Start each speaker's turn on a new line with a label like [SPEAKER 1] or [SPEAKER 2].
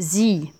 [SPEAKER 1] sie